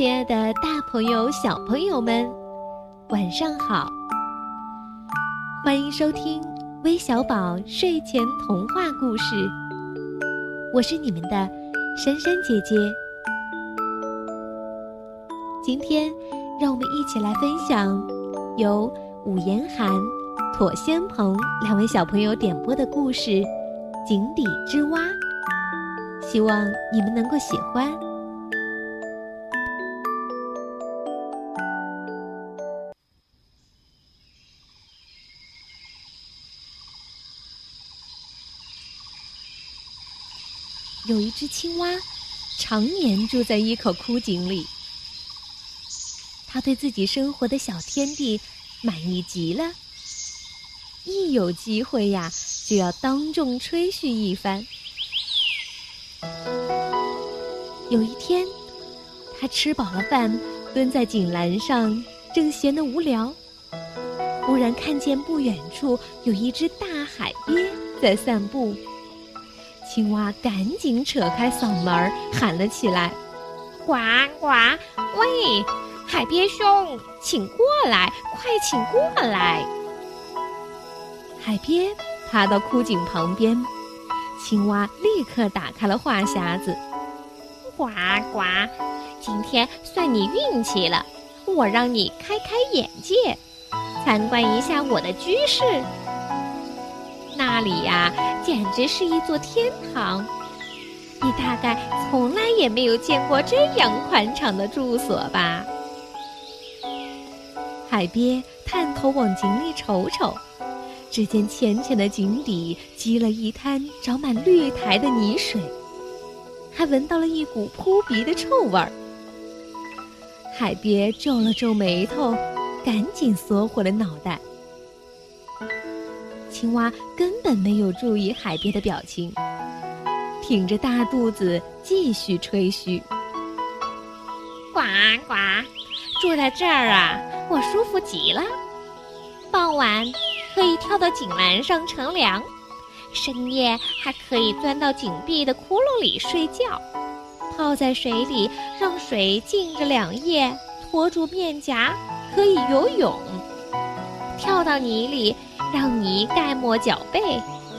亲爱的，大朋友、小朋友们，晚上好！欢迎收听微小宝睡前童话故事，我是你们的珊珊姐姐。今天，让我们一起来分享由武言涵、妥仙鹏两位小朋友点播的故事《井底之蛙》，希望你们能够喜欢。有一只青蛙，常年住在一口枯井里。它对自己生活的小天地满意极了，一有机会呀，就要当众吹嘘一番。有一天，它吃饱了饭，蹲在井栏上，正闲得无聊，忽然看见不远处有一只大海鳖在散步。青蛙赶紧扯开嗓门喊了起来：“呱呱！喂，海鳖兄，请过来，快请过来！”海鳖爬到枯井旁边，青蛙立刻打开了话匣子：“呱呱，今天算你运气了，我让你开开眼界，参观一下我的居室。”那里呀，简直是一座天堂。你大概从来也没有见过这样宽敞的住所吧？海鳖探头往井里瞅瞅，只见浅浅的井底积了一滩长满绿苔的泥水，还闻到了一股扑鼻的臭味儿。海鳖皱了皱眉头，赶紧缩回了脑袋。青蛙根本没有注意海鳖的表情，挺着大肚子继续吹嘘：“呱呱，住在这儿啊，我舒服极了。傍晚可以跳到井栏上乘凉，深夜还可以钻到井壁的窟窿里睡觉，泡在水里让水浸着两夜，托住面颊，可以游泳。跳到泥里。”让你盖没脚背，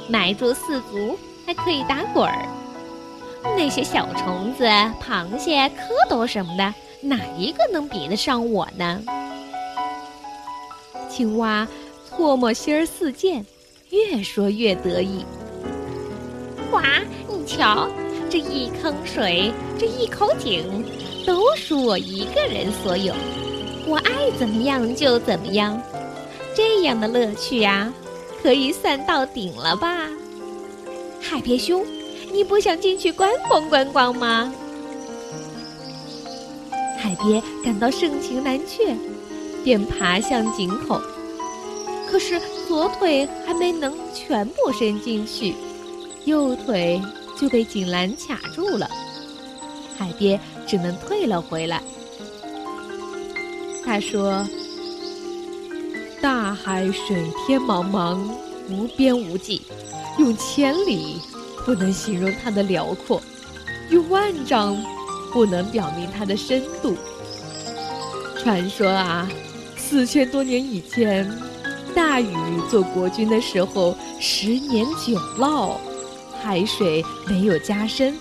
埋住四足，还可以打滚儿。那些小虫子、螃蟹、蝌蚪什么的，哪一个能比得上我呢？青蛙唾沫星儿四溅，越说越得意。哇，你瞧，这一坑水，这一口井，都属我一个人所有，我爱怎么样就怎么样。这样的乐趣呀，可以算到顶了吧？海鳖兄，你不想进去观光观光吗？海鳖感到盛情难却，便爬向井口。可是左腿还没能全部伸进去，右腿就被井栏卡住了。海鳖只能退了回来。他说。大海水天茫茫，无边无际，用千里不能形容它的辽阔，用万丈不能表明它的深度。传说啊，四千多年以前，大禹做国君的时候，十年九涝，海水没有加深。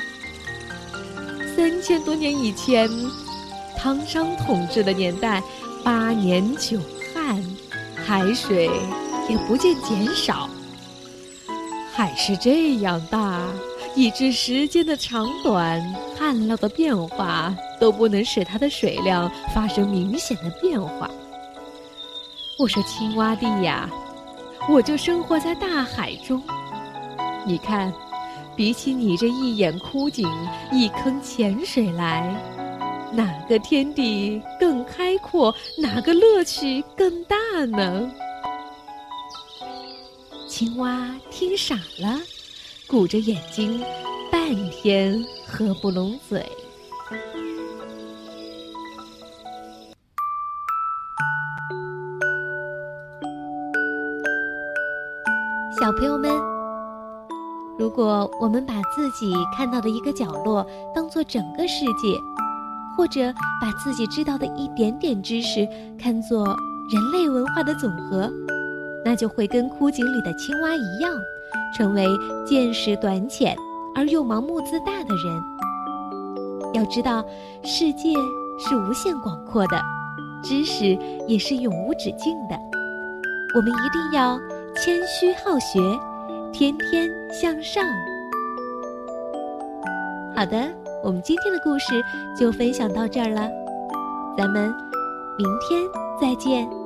三千多年以前，汤商统治的年代，八年九旱。海水也不见减少，海是这样大，以致时间的长短、旱涝的变化都不能使它的水量发生明显的变化。我说青蛙弟呀，我就生活在大海中，你看，比起你这一眼枯井、一坑浅水来。哪个天地更开阔？哪个乐趣更大呢？青蛙听傻了，鼓着眼睛，半天合不拢嘴。小朋友们，如果我们把自己看到的一个角落当做整个世界。或者把自己知道的一点点知识看作人类文化的总和，那就会跟枯井里的青蛙一样，成为见识短浅而又盲目自大的人。要知道，世界是无限广阔的，知识也是永无止境的。我们一定要谦虚好学，天天向上。好的，我们今天的故事就分享到这儿了，咱们明天再见。